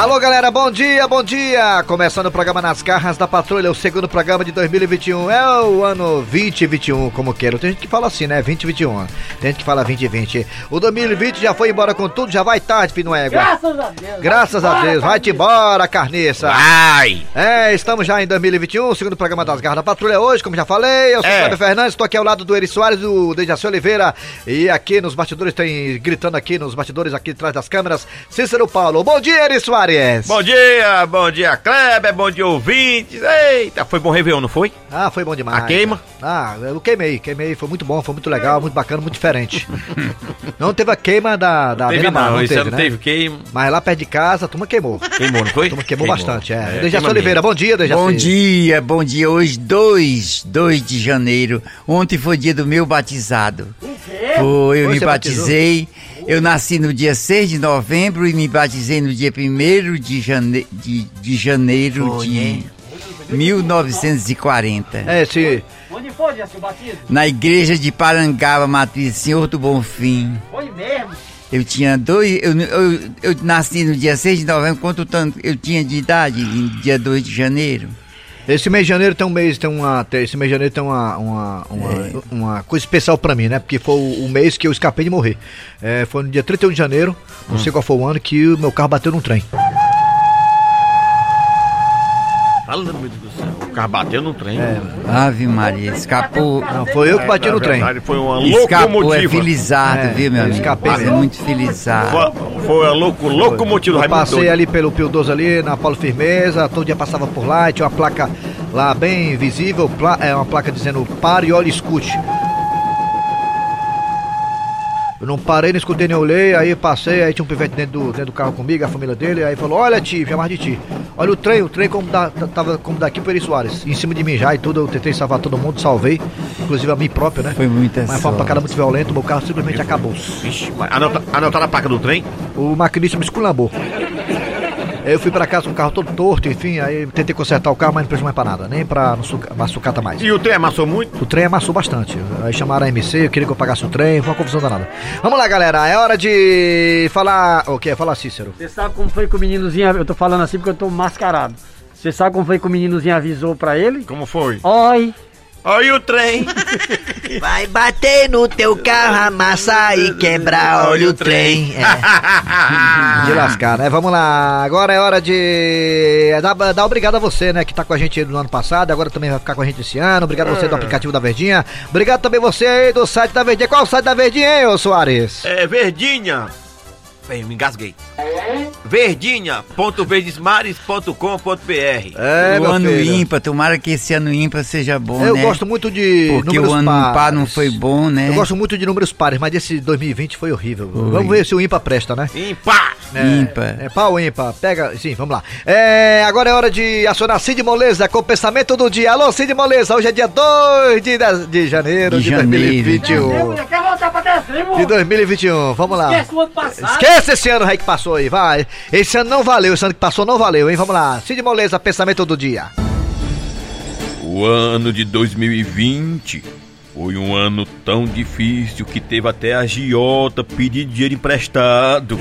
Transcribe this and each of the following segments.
Alô, galera, bom dia, bom dia! Começando o programa Nas Garras da Patrulha, o segundo programa de 2021. É o ano 2021, como queira. Tem gente que fala assim, né? 2021. Tem gente que fala 2020. O 2020 já foi embora com tudo, já vai tarde, Pino Égua. Graças a Deus. Graças a Deus. Vai-te embora, carniça. Ai! É, estamos já em 2021, o segundo programa das Garras da Patrulha hoje, como já falei. Eu sou o É. Fábio Fernandes, estou aqui ao lado do Eri Soares, do Dejaci Oliveira. E aqui nos bastidores, tem gritando aqui nos bastidores, aqui atrás das câmeras, Cícero Paulo. Bom dia, Eri Soares. Bom dia, bom dia, Kleber, bom dia, ouvintes. Eita, foi bom Réveillon, não foi? Ah, foi bom demais. A queima? Ah, eu queimei, queimei, foi muito bom, foi muito legal, muito bacana, muito diferente. não teve a queima da, da teve Beira-Mar, não, não esse teve, ano né? teve queima. Mas lá perto de casa, a turma queimou. Queimou, não foi? A turma queimou, bastante, é. Dejaci queima Oliveira, bom dia, Dejaci. Bom dia, bom dia. Hoje, 2, 2 de janeiro. Ontem foi dia do meu batizado. Foi, eu Você me batizei. Eu nasci no dia 6 de novembro e me batizei no dia 1 de, jane... de, de janeiro de 1940. É, esse... Onde foi, Jesse, o batismo? Na igreja de Parangaba, Matriz Senhor do Bonfim. Foi mesmo. Eu tinha dois. Eu, eu, eu nasci no dia 6 de novembro, quanto tanto eu tinha de idade? No dia 2 de janeiro. Esse mês de janeiro tem um mês, tem uma. tem- esse mês de janeiro tem uma, uma, uma, É. uma coisa especial pra mim, né? Porque foi o, o mês que eu escapei de morrer. É, foi no dia 31 de janeiro, não Hum. sei qual foi o ano, que o meu carro bateu num trem. Fala, meu Deus do céu. Carro bateu no trem. É. Ave Maria, escapou. Não, foi eu que bati Na no trem. Foi uma Escapou, é locomotiva. felizado, É, viu, meu eu amigo? escapei É muito felizado. Foi, foi a louco, locomotiva do Eu Raimundo passei ali pelo Pio 12 ali, na Paulo Firmeza, todo dia passava por lá, e tinha uma placa lá bem visível, pla- é uma placa dizendo pare e olhe e escute. Eu não parei, não escutei nem olhei, aí passei, aí tinha um pivete dentro do, dentro do carro comigo, a família dele, aí falou, olha tio, chamar de ti. Olha o trem, o trem como da, tava como daqui pro Eri Soares. Em cima de mim já e tudo, eu tentei salvar todo mundo, salvei, inclusive a mim próprio, né? Foi muita Mas foi uma pancada muito violenta, o meu carro simplesmente acabou. Vixe, anotaram a placa do trem? O maquinista me esculambou. Aí Eu fui pra casa com o carro todo torto, enfim, aí tentei consertar o carro, mas não precisou mais pra nada, nem pra não suca- pra sucata mais. E o trem amassou muito? O trem amassou bastante. Aí chamaram a MC, eu queria que eu pagasse o trem, foi uma confusão danada. Vamos lá, galera, é hora de falar. O que? Falar Cícero. Você sabe como foi que o meninozinho. Eu tô falando assim porque eu tô mascarado. Você sabe como foi que o meninozinho avisou pra ele? Como foi? Oi! Olha o trem! Vai bater no teu carro, amassar e quebrar, olha o trem. É. De lascar, né? Vamos lá. Agora é hora de dar, dar obrigado a você, né? Que tá com a gente aí no ano passado, agora também vai ficar com a gente esse ano. Obrigado a você do aplicativo da Verdinha. Obrigado também você aí do site da Verdinha. Qual é o site da Verdinha, hein, ô Soares? É Verdinha. Bem, eu me engasguei. Verdinha.verdesmares.com.br É, o ano filho. ímpar, tomara que esse ano ímpar seja bom, Eu né? gosto muito de Porque números o ano pares. par não foi bom, né? Eu gosto muito de números pares, mas esse 2020 foi horrível. Foi. Vamos ver se o ímpar presta, né? Ímpar! É, Ímpar. É pau ímpar. Pega. Sim, vamos lá. É, agora é hora de acionar Cid Moleza com o pensamento do dia. Alô, Cid Moleza. Hoje é dia 2 de, de, de janeiro de, De janeiro. 2021. Quer voltar pra dezembro? De 2021. Vamos lá. Esquece o ano passado. Esquece esse ano aí que passou aí, vai. Esse ano não valeu, esse ano que passou não valeu, hein? Vamos lá. Cid Moleza, pensamento do dia. O ano de 2020 foi um ano tão difícil que teve até a agiota pedir dinheiro emprestado.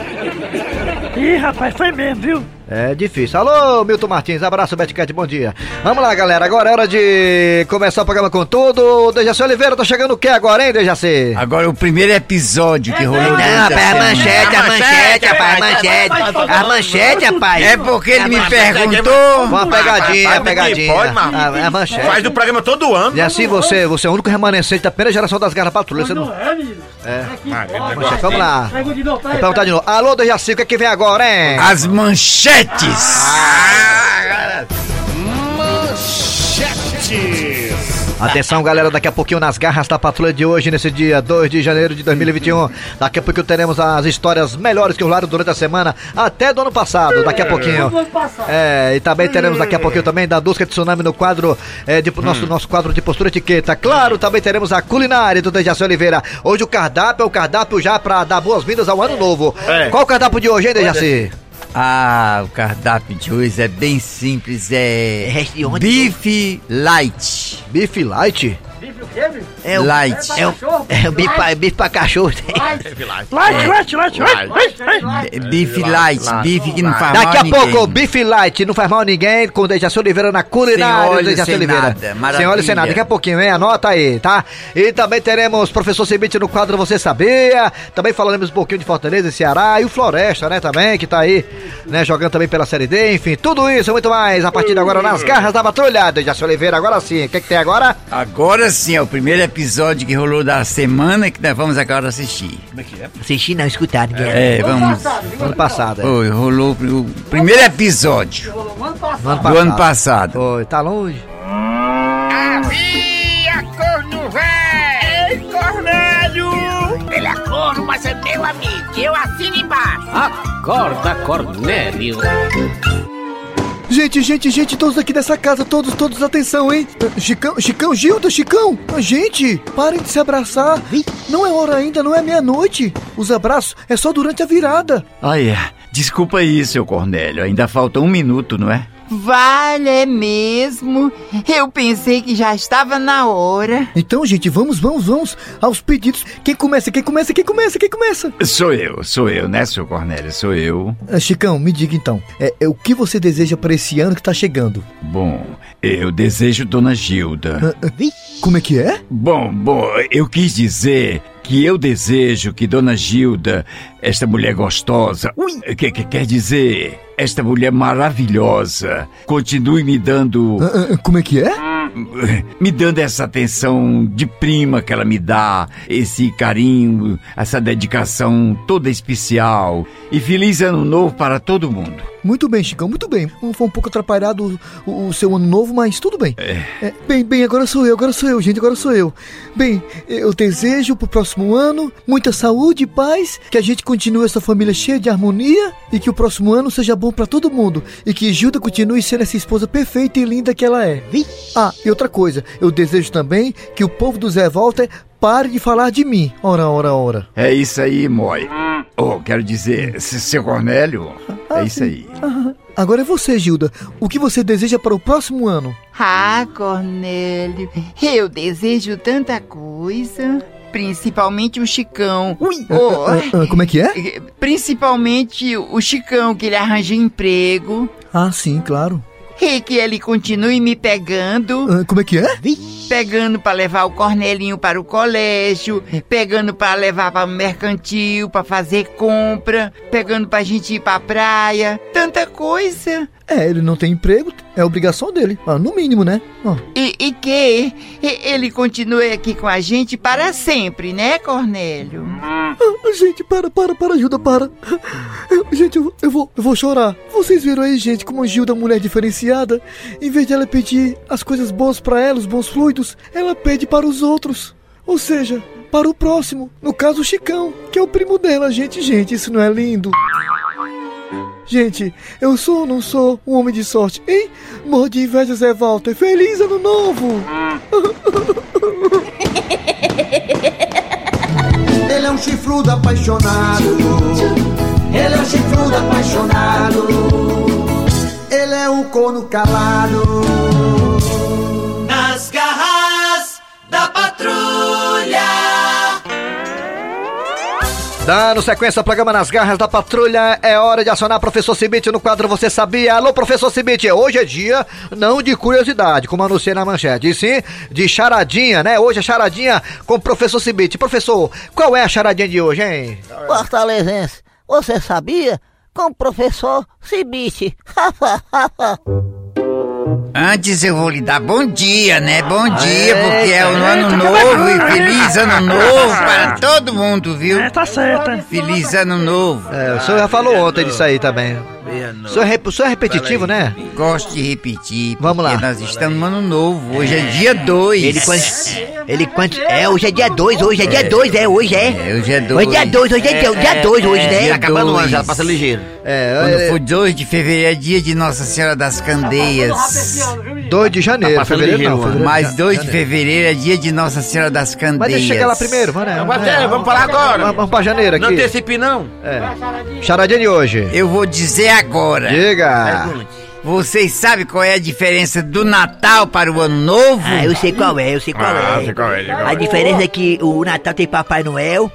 Ih, rapaz, foi mesmo, viu? É difícil. Alô, Milton Martins, abraço, Betcat, bom dia. Vamos lá, galera, agora é hora de começar o programa com tudo. Dejaci Oliveira, tá chegando o que agora, hein, Dejaci? Agora o primeiro episódio que rolou Não, a rapaz, a manchete, a manchete, rapaz, a manchete. A manchete, rapaz. É porque ele me Uma perguntou. pegadinha, Rapaz, uma pegadinha. pode, mas- Ah, É a manchete. Faz do programa todo ano. E assim você, você é o único remanescente da primeira geração das garras patrulhas. Você não... Não é, menino? É. Manchete, vamos lá. Vou perguntar de novo. Alô, Dejaci, o que é que vem agora, hein? As manchetes. Atenção, galera, daqui a pouquinho nas garras da patrulha de hoje, nesse dia 2 de janeiro de 2021. Daqui a pouquinho teremos as histórias melhores que rolaram durante a semana, até do ano passado. Daqui a pouquinho. É, e também teremos daqui a pouquinho também da Dusca Tsunami no quadro, é, de, nosso, nosso quadro de postura etiqueta. Claro, também teremos a culinária do Dejaci Oliveira. Hoje o cardápio é o cardápio já pra dar boas-vindas ao ano novo. É. Qual o cardápio de hoje, hein, Dejaci? Ah, o cardápio de hoje é bem simples, é É de onde? bife light. Bife light? Bife É o, Light. é o, é o bife, pra, bife pra cachorro. Light, light, light, light, light. Bife light, bife que não faz Daqui mal a ninguém. pouco, Bife Light, não faz mal a ninguém, com Dejaci Oliveira na culinária Sem Dejaci sem Oliveira. nada, sem maravilha. óleo, sem nada. Daqui a pouquinho, hein? Anota aí, tá? E também teremos professor Cibite no quadro Você Sabia. Também falaremos um pouquinho de Fortaleza e Ceará. E o Floresta, né, também, que tá aí, né, jogando também pela Série D. Enfim, tudo isso e muito mais a partir de agora nas garras da patrulha. Dejaci Oliveira, agora sim. O que, que tem agora? Agora sim, é o primeiro episódio que rolou da semana que nós vamos agora assistir. Assistir, não, escutar ninguém. É, vamos. Ano passado, é. Foi, rolou o primeiro episódio No ano do ano passado. Foi, tá longe. Havia corno velho! Ei, Cornélio! Ele é corno, mas é meu amigo. Eu assino embaixo. Acorda, Cornélio. Gente, gente, gente, todos aqui dessa casa, todos, todos, atenção, hein? Chicão, Chicão, Gilda, Chicão! Gente, parem de se abraçar! Não é hora ainda, não é meia-noite! Os abraços é só durante a virada! Ah, é. Desculpa aí, seu Cornélio. Ainda falta um minuto, não é? Vale, é mesmo? Eu pensei que já estava na hora. Então, gente, vamos, vamos, vamos aos pedidos. Quem começa, quem começa, quem começa, quem começa? Sou eu, sou eu, né, seu Cornélio? Sou eu. Ah, Chicão, me diga então, é, é o que você deseja para esse ano que tá chegando? Bom, eu desejo Dona Gilda. Ah, ah, como é que é? Bom, bom, eu quis dizer que eu desejo que Dona Gilda, esta mulher gostosa, que, que quer dizer, esta mulher maravilhosa, continue me dando, Ah, ah, como é que é? me dando essa atenção de prima que ela me dá, esse carinho, essa dedicação toda especial. E feliz ano novo para todo mundo. Muito bem, Chicão, muito bem. Foi um pouco atrapalhado o, o seu ano novo, mas tudo bem. É, bem, bem, agora sou eu, agora sou eu, gente, agora sou eu. Bem, eu desejo pro próximo ano muita saúde e paz, que a gente continue essa família cheia de harmonia e que o próximo ano seja bom pra todo mundo e que Gilda continue sendo essa esposa perfeita e linda que ela é. Ah, e outra coisa, eu desejo também que o povo do Zé Walter pare de falar de mim. Ora, ora, ora. É isso aí, Moi. Oh, quero dizer, seu Cornélio, é isso aí. Ah, agora é você, Gilda. O que você deseja para o próximo ano? Ah, Cornélio, eu desejo tanta coisa. Principalmente o Chicão. Ui! Oh, Ah, ah, como é que é? principalmente o Chicão, que ele arranje emprego. Ah, sim, claro. E que ele continue me pegando. Ah, como é que é? Pegando pra levar o Cornelinho para o colégio, pegando pra levar para o mercantil, pra fazer compra, pegando pra gente ir pra praia, tanta coisa. É, ele não tem emprego, é obrigação dele. Ah, no mínimo, né? Ó. E, e que ele continue aqui com a gente para sempre, né, Cornélio? Ah, gente, para, para, para, Gilda, para. Eu- gente, eu, eu vou, eu vou chorar. Vocês viram aí, gente, como a Gilda é uma mulher diferenciada? Em vez de ela pedir as coisas boas pra ela, os bons fluidos, ela pede para os outros. Ou seja, para o próximo. No caso, o Chicão, que é o primo dela, gente. Gente, isso não é lindo? Gente, eu sou ou não sou um homem de sorte, hein? Morro de inveja, Zé Walter. Feliz ano novo! Ele é um chifrudo apaixonado. Ele é um chifrudo apaixonado. Ele é um corno calado. Dando sequência ao programa Nas Garras da Patrulha, é hora de acionar professor Cibite no quadro Você Sabia? Alô, professor Cibite, hoje é dia não de curiosidade, como anunciei na manchete, e sim de charadinha, né? Hoje é charadinha com o professor Cibite. Professor, qual é a charadinha de hoje, hein? Fortalezense, você sabia? Com o professor Cibite. Antes eu vou lhe dar bom dia, né? Bom dia, porque é o ano novo e feliz ano novo para todo mundo, viu? É, tá certo. é. Feliz ano novo. É, o senhor já falou ontem disso aí também. O senhor é, rep- o senhor é repetitivo, né? Gosto de repetir. Vamos porque lá. Nós estamos no ano novo. Hoje é dia 2. Ele quant... Ele quant... É, hoje é dia 2, hoje é dia 2, é, hoje é. É, hoje é 2. Hoje é dia 2, hoje é dia- dia 2 hoje, né? dia Acabando o ano, já passa ligeiro. É, Quando é for 2 de fevereiro é dia de Nossa Senhora das Candeias. 2 de janeiro, Tá fevereiro não, fevereiro. Mais 2 de fevereiro é dia de Nossa Senhora das Candeias. Mas deixa eu chegar lá primeiro, vamos, né? Vamos, falar agora. Vamos, vamos pra janeiro Não aqui. antecipe, não. É. Charadinha de hoje. Eu vou dizer agora. Diga. Pergunte. Vocês sabem qual é a diferença do Natal para o Ano Novo? Ah, eu sei qual é, eu sei qual Ah, é. sei qual é, A é. diferença é que o Natal tem Papai Noel,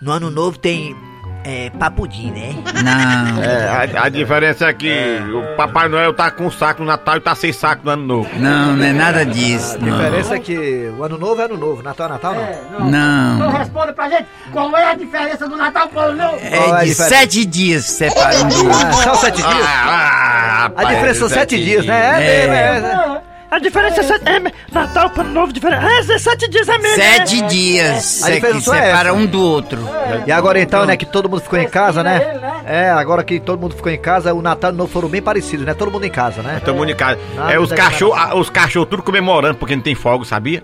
no Ano Novo tem é, Papudim, né? Não, É, a, a diferença é que o Papai Noel tá com saco no Natal e tá sem saco no Ano Novo. não, não é nada disso. A Não. diferença é que o Ano Novo é Ano Novo, Natal é Natal não. Não. Então responda pra gente qual é a diferença do Natal pro Ano Novo. Qual é a É de diferença? sete dias que separa um do outro. Ah, só sete dias? Ah, A rapaz, diferença são sete dias, né? É, É. mesmo, é. A diferença é, sete, é Natal para Novo diferente. Ah, é sete dias é mesmo. Sete dias A é diferença que é separa essa. um do outro. E agora então, né, que todo mundo ficou em casa, né? É, agora que todo mundo ficou em casa, o Natal e o Novo foram bem parecidos, né? Todo mundo em casa, né? Todo mundo em casa. É, os cachorros, ah, os cachorros tudo comemorando porque não tem fogo, sabia?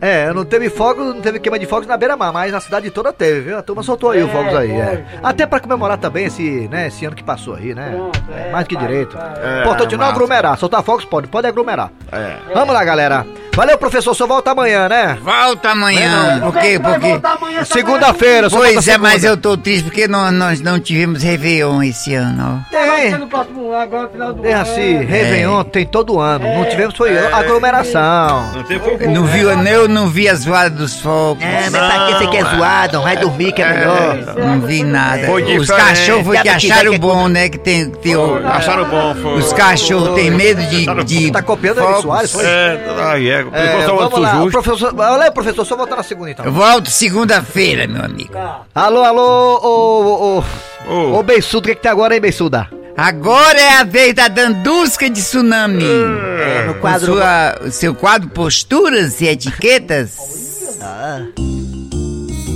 É, não teve fogo, não teve queima de fogos na beira-mar, mas na cidade toda teve, viu? A turma soltou aí os fogos aí, é. Até pra comemorar também esse, né, esse ano que passou aí, né? É, mais que direito. É, Importante não aglomerar, soltar fogos pode, pode aglomerar. É. Vamos lá, galera. Valeu, professor, só volta amanhã, né? Volta amanhã. Por Porque... só Segunda-feira, só volta Pois é, segunda. mas eu tô triste porque nós, nós não tivemos Réveillon esse ano, ó. Tem, no próximo agora, no final do tem assim, Réveillon tem todo ano. Não tivemos foi aglomeração. Não tem fogo. Não viu, eu não vi as voadas dos fogos. É, mas pra que você quer zoado? Vai dormir que é melhor. Não vi nada. Foi Os cachorros foi que acharam bom, né? Que tem, tem o- Acharam bom, foi. os cachorros têm medo de, de Tá copiando ele, Soares, foi? É, aí é. É, É, vamos lá, justo. professor. Olha, professor, só voltar na segunda então. Eu volto segunda-feira, meu amigo. Alô, alô, ô, ô, ô, Ô. ô, Beiçudo, o que que tem agora, hein, Beiçuda? Agora é a vez da Dandusca de Tsunami. É, no Com quadro... sua, seu quadro Posturas e Etiquetas.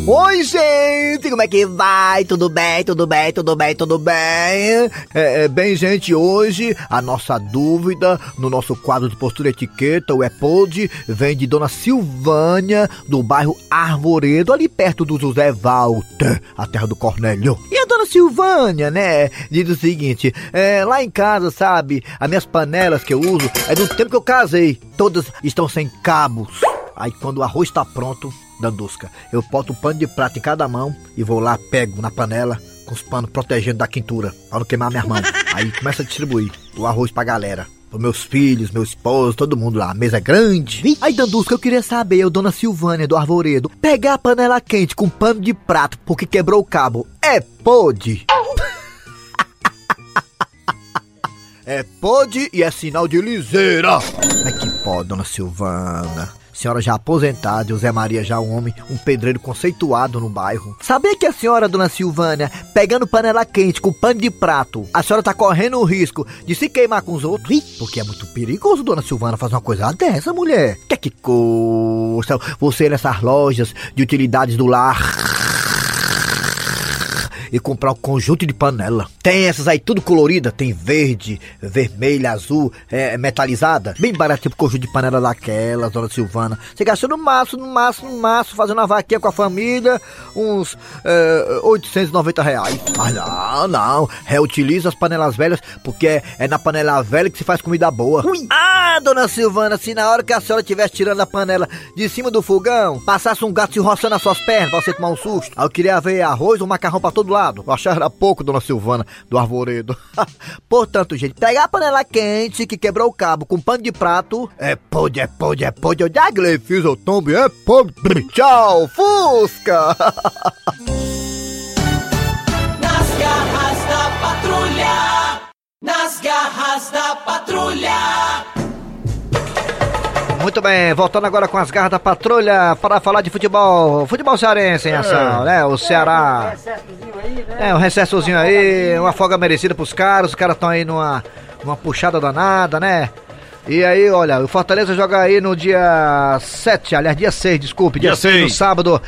Oi, gente, como é que vai? Tudo bem, tudo bem, tudo bem, tudo bem? É, é, bem, gente, hoje a nossa dúvida no nosso quadro de postura etiqueta, o EPOD, vem de Dona Silvânia, do bairro Arvoredo, ali perto do José Walter, a terra do Cornélio. E a Dona Silvânia, né, diz o seguinte, é, lá em casa, sabe, as minhas panelas que eu uso é do tempo que eu casei, todas estão sem cabos. Aí quando o arroz tá pronto, Dandusca, eu boto um pano de prata em cada mão e vou lá, pego na panela com os panos protegendo da quintura, pra não queimar minhas mãos. Aí começa a distribuir o arroz pra galera. Pros meus filhos, meu esposo, todo mundo lá. A mesa é grande. Aí, Dandusca, eu queria saber, eu, dona Silvânia do Arvoredo, pegar a panela quente com pano de prato porque quebrou o cabo. É pode? É pode e é sinal de liseira. Como é que pode, dona Silvana? Senhora já aposentada o Zé Maria já um homem, um pedreiro conceituado no bairro. Saber que a senhora, dona Silvânia, pegando panela quente com pano de prato, a senhora tá correndo o risco de se queimar com os outros? Porque é muito perigoso, dona Silvana, fazer uma coisa dessa, mulher. Que é que custa você nessas lojas de utilidades do lar e comprar um conjunto de panela. Tem essas aí tudo colorida, tem verde, vermelha, azul, é, metalizada. Bem baratinho pro conjunto de panela daquela, dona Silvana. Você gastou no máximo, no máximo, no máximo, fazendo uma vaquinha com a família, uns é, 890 reais. Mas não, não, reutiliza as panelas velhas, porque é, é na panela velha que se faz comida boa. Ah, dona Silvana, se na hora que a senhora estivesse tirando a panela de cima do fogão, passasse um gato se roçando nas suas pernas pra você tomar um susto, aí eu queria ver arroz ou macarrão pra todo lado. Achava era pouco, dona Silvana, do Arvoredo. Portanto, gente, pegar a panela quente que quebrou o cabo com pano de prato, é pode, é pode, é pode, eu já fiz o tombe, é pode. Tchau, Fusca! Nas garras da patrulha. Nas garras da patrulha. Muito bem, voltando agora com as garras da patrulha para falar de futebol. Futebol cearense em ação, né? O Ceará. É, um recessozinho aí, uma folga merecida pros caras. Os caras estão aí numa, numa puxada danada, né? E aí, olha, o Fortaleza joga aí no dia 7, aliás, dia 6, desculpe, dia, Dia 6, no seis. sábado,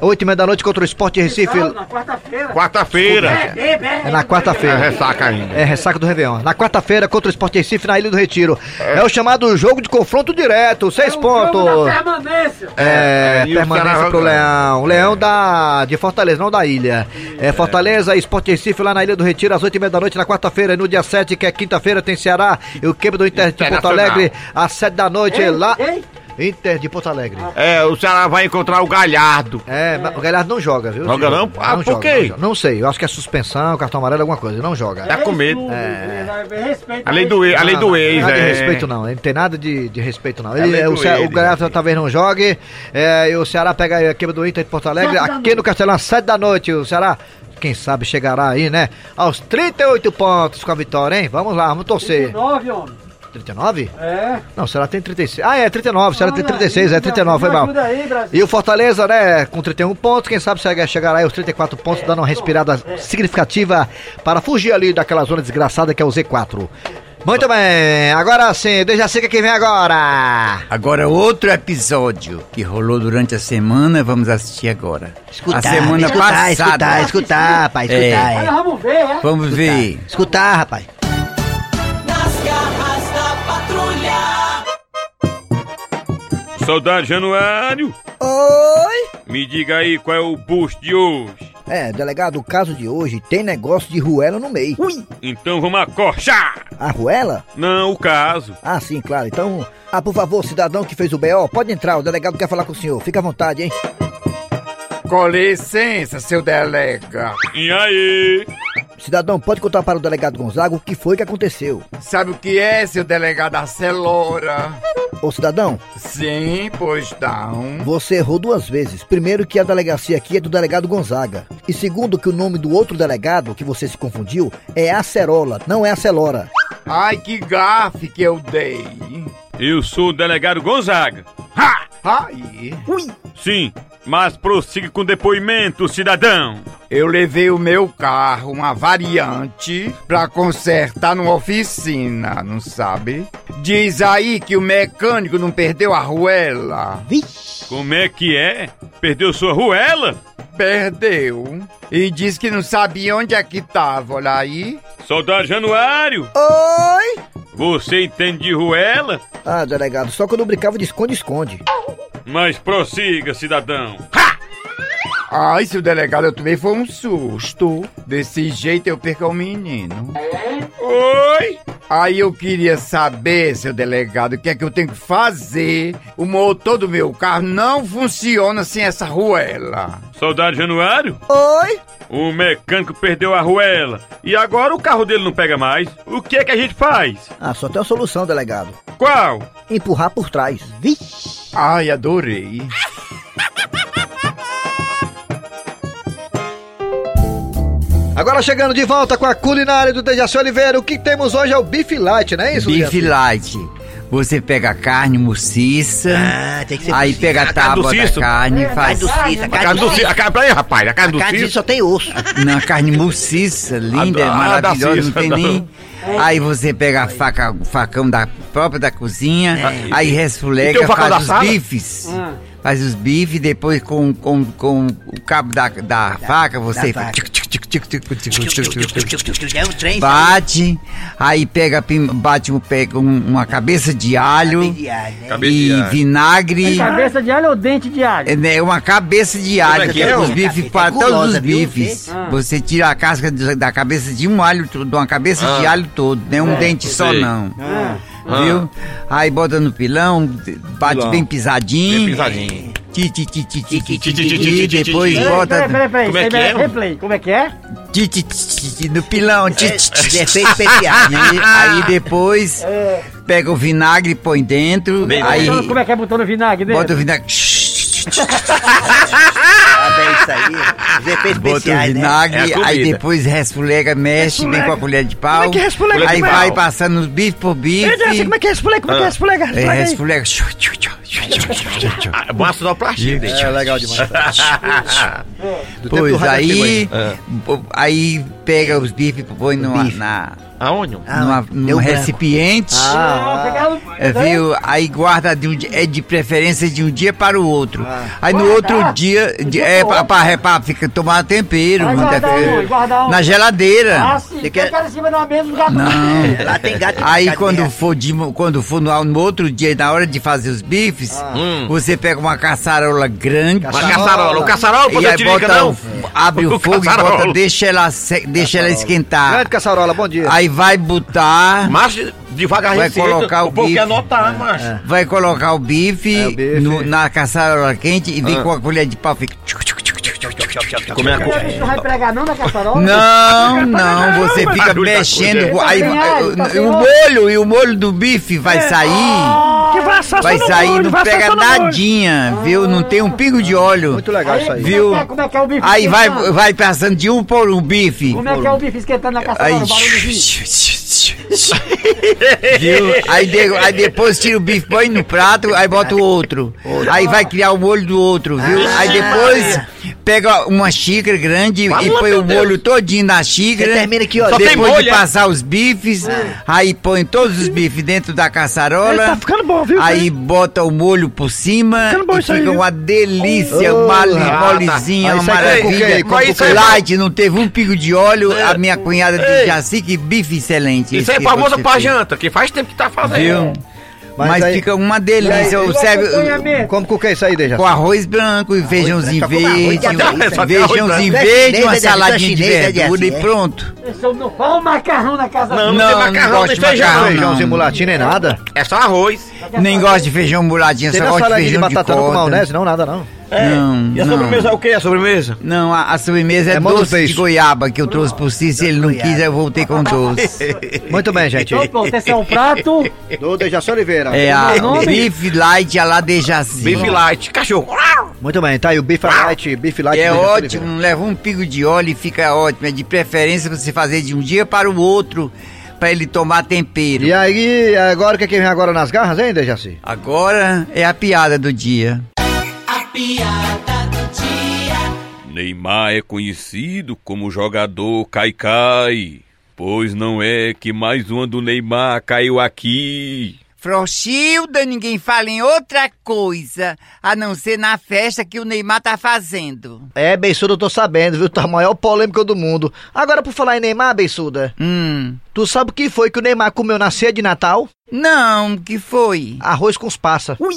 8 e meia da noite contra o Sport Recife. Na quarta-feira. Quarta-feira. É na É quarta-feira. ressaca ainda. É, ressaca do Réveillon. Na quarta-feira, contra o Sport Recife, na Ilha do Retiro. É, o chamado jogo de confronto direto, seis pontos. Permanência. É, É, o permanência Ceará pro Leão. Leão da, de Fortaleza, não da ilha. É, Fortaleza e Sport Recife lá na Ilha do Retiro, às 8 e meia da noite na quarta-feira. E no dia 7, que é quinta-feira, tem Ceará e o quebra do Inter de Porto. Alegre, às 7 da noite. Ei, lá. ei. Inter de Porto Alegre. É, o Ceará vai encontrar o Galhardo. É, mas o Galhardo não joga, viu? Joga não? Ah, por joga, quê? Não, joga. Não sei, eu acho que é suspensão, cartão amarelo, alguma coisa. Não joga. Tá com medo. É. Respeito. Além do, e- além do ex, de é. respeito não, ele não tem nada de, de respeito não. Ele, é, o, Ce- ele, o Galhardo talvez não jogue, é, e o Ceará pega a quebra do Inter de Porto Alegre, aqui no Castelão, às 7 da noite, o Ceará, quem sabe chegará aí, né, aos 38 pontos com a vitória, hein? Vamos lá, vamos torcer. 9, homem. 39? É. Não, o Ceará tem 36. Ah, é 39, o Ceará tem Olha 36, aí, é 39, foi mal. aí. E o Fortaleza, né, com 31 pontos, quem sabe chega- chegará aí aos 34 pontos, dando uma respirada significativa para fugir ali daquela zona desgraçada que é o Z4. Muito bem, agora sim, deixa assim que vem agora. Agora outro episódio que rolou durante a semana, vamos assistir agora. Escutar, a semana escutar, passada. escutar, escutar, rapaz, escutar, É, é. Vamos ver, é? Vamos ver. Escutar, rapaz. Soldado Januário, Oi? me diga aí qual é o boost de hoje. É, delegado, o caso de hoje tem negócio de ruela no meio. Ui! Então vamos acorchar. A ruela? Não, o caso. Ah, sim, claro. Então, ah, por favor, cidadão que fez o BO, pode entrar, o delegado quer falar com o senhor. Fica à vontade, hein? Com licença, seu delega. E aí? Cidadão, pode contar para o delegado Gonzaga o que foi que aconteceu. Sabe o que é, seu delegado Acelora? Ô, cidadão, Sim, pois não. você errou duas vezes. Primeiro que a delegacia aqui é do delegado Gonzaga. E segundo que o nome do outro delegado, que você se confundiu, é Acerola, não é Acelora. Ai, que gafe que eu dei. Eu sou o delegado Gonzaga. Ha! Ai. Sim, mas prossiga com o depoimento, cidadão. Eu levei o meu carro, uma variante, pra consertar numa oficina, não sabe? Diz aí que o mecânico não perdeu a ruela. Como é que é? Perdeu sua ruela? Perdeu. E diz que não sabia onde é que tava, olha aí. Soldado Januário, Oi! Você entende de ruela? Ah, delegado, só quando eu brincava de esconde-esconde. Mas prossiga, cidadão. Ai, seu delegado, eu também foi um susto. Desse jeito eu perco o menino. Oi? Aí eu queria saber, seu delegado, o que é que eu tenho que fazer. O motor do meu carro não funciona sem essa ruela. Soldado Januário, Oi! o mecânico perdeu a ruela e agora o carro dele não pega mais. O que é que a gente faz? Ah, só tem uma solução, delegado. Qual? Empurrar por trás. Vixe! Ai, adorei. Agora chegando de volta com a culinária do Dejaci Oliveira, o que temos hoje é o bife light, não é isso, Bife Dejaci? light. Você pega a carne maciça, Ah, tem que ser aí pega a A carne do tábua da carne, Carne faz do Cícero, A carne carne do Cícero. A carne, peraí, rapaz, a carne do Carne Cícero. só tem osso. na carne maciça, linda, da- maravilhosa, da não tem não. nem... Aí você pega a faca, o facão da própria da cozinha, aí E tem resfulega, faz da os sala? bifes. Ah. Faz os bifes, depois com, com, com o cabo da, da faca, você faca. Bate, aí pega, bate pega uma cabeça de alho e vinagre. É cabeça de alho ou dente de alho? É né, uma cabeça de alho, é os bifes, para todos os bifes. Ah. Você tira a casca da cabeça de um alho, de uma cabeça de alho todo, não né? é um dente só não. Ah. Viu? Aí bota no pilão, bate bem pisadinho. Bem pisadinho. Ti, ti, ti, ti, ti, ti, ti, ti, ti, depois bota peraí, peraí, peraí. Como é que é? Replay, como é que é? ti, ti, ti, no pilão. ti, ti, especiais. Aí, depois pega o vinagre, põe dentro, aí Então, como é que é botando vinagre dentro? bota o vinagre. Ah, isso aí. Bota o especiais, né? vinagre, É aí depois resfulega, mexe bem com a colher de pau. Como é que resfulega Aí vai passando bife por bife. Como é que é esfulega? Como é que é esfulega? É, resfulega ah, é boa sonoplastia. É, legal demais. pois aí, aí pega os bifes, põe no, bife. na Aonde? Ah, numa, num branco. recipiente. Ah, pegava- É, viu? Aí guarda de, um, di- é de preferência de um dia para o outro. Aí no outro dia, de- é pra, pra, pra fica, tomar tempero. Vai guardar é, onde? Guardar onde? na geladeira. Ah, sim. Você Quer... em cima da mesa dos gatos. Não. Lá tem gato Aí quando for, de, quando for no, no outro dia, na hora de fazer os bifes, Hum. você pega uma caçarola grande. Uma caçarola. O caçarola, E pode aí bota, não? o- abre o O fogo e caçarola. bota, deixa ela, deixa ela esquentar. Grande Caçarola, bom dia. Aí vai botar. Mas devagar Vai colocar o povo bife. anotar, macho. Vai colocar o bife, É, o bife. no- na caçarola quente e vem Ah. com a colher de pau. Fica... Como é a Não vai pregar não na caçarola? Não, não, você fica da mexendo. Aí, Tá tá o- molho e o molho do bife vai sair. Que vai assar Vai sair, não pega nadinha, viu? Não tem um pingo de óleo. Muito legal isso aí. Viu? Como é, como é que é o bife Aí vai, vai passando de um por um bife. Como é que é o bife esquentando na caçarola? Viu? Aí, de- aí depois tira o bife, põe no prato, aí bota o outro. Aí vai criar o molho do outro, viu? Aí depois pega uma xícara grande e põe o molho todinho na xícara. Você termina aqui, ó. Só Depois molho, de é? passar os bifes, aí põe todos os bifes dentro da caçarola. Tá ficando bom, viu? Aí bota o molho por cima Ficando bom e isso aí, fica viu? uma delícia, Oh, mole, ah, tá. molezinha, Aí uma com maravilha. Com aí- Light, não teve um pico de óleo, É. a minha cunhada de Jaci, que bife excelente. Isso aí é famoso pra fez. janta, que faz tempo que tá fazendo. Viu? Mas Mas, aí- fica uma delícia. Aí, serve? Como com que é isso aí, Deja? com arroz branco e feijãozinho verde, feijãozinho verde, uma saladinha de verdura e é. pronto. Não falo macarrão na casa Não, não, tem Não, macarrão, não nem gosto de feijão. Feijãozinho mulatinho nem nada. É só arroz. Nem gosto de feijão muladinho, Tem só gosto de feijão de batata com maionese? Não, nada não. Não, E a não. sobremesa é o que? A sobremesa? Não, a, a sobremesa é, É doce de goiaba que eu trouxe por si. Se ele não quis, eu voltei com doce. Muito bem, gente. Então, pronto, esse é o prato. Do Dejaci Oliveira. É a nome? bife light a la Dejaci. Bife light, cachorro. Muito bem, tá aí o bife light, bife light. É ótimo, Oliveira. leva um pigo de óleo e fica ótimo. É de preferência você fazer de um dia para o outro, para ele tomar tempero. E aí, agora o que, é que vem agora nas garras, hein, Dejaci? Agora é a piada do dia. Piada do dia. Neymar é conhecido como jogador cai-cai, pois não é que mais uma do Neymar caiu aqui. Frochilda, ninguém fala em outra coisa, a não ser na festa que o Neymar tá fazendo. É, Beiçuda, eu tô sabendo, viu? Tá a maior polêmica do mundo. Agora, por falar em Neymar, Beiçuda, Hum. tu sabe o que foi que o Neymar comeu na ceia de Natal? Não, que foi? Arroz com os passa. Ui!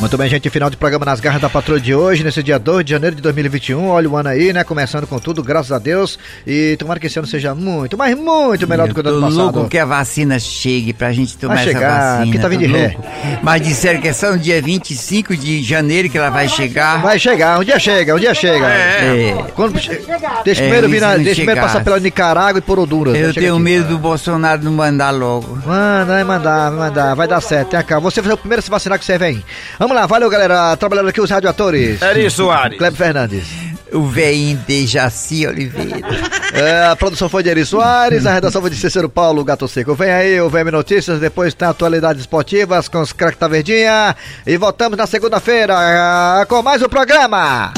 Muito bem, gente, final de programa nas garras da patroa de hoje, nesse dia 2 de janeiro de 2021. Olha o ano aí, né? Começando com tudo, graças a Deus. E tomara que esse ano seja muito, mas muito melhor do que o ano passado. louco que a vacina chegue pra gente tomar Vai essa chegar, vacina. porque tá vindo de ré. Mas disseram que é só no dia 25 de janeiro que ela vai chegar. Vai chegar, um dia chega, um dia chega. É. Quando, deixa É, primeiro, vir na, isso não deixa primeiro passar pela Nicarágua e por Honduras. Eu tenho aqui. medo do Bolsonaro não mandar logo. Manda, vai mandar, vai mandar, vai dar certo. Tem cá. Você vai ser o primeiro a se vacinar que você vem. Vamos lá, valeu galera. Trabalhando aqui os radioatores. Eri Soares. Kleber Fernandes. O veinho de Jaci Oliveira. É, a produção foi de Eri Soares, a redação foi de Cícero Paulo Gato Seco. Vem aí o VM Notícias, depois tem atualidades esportivas com os craques da Verdinha. E voltamos na segunda-feira ah, com mais um programa.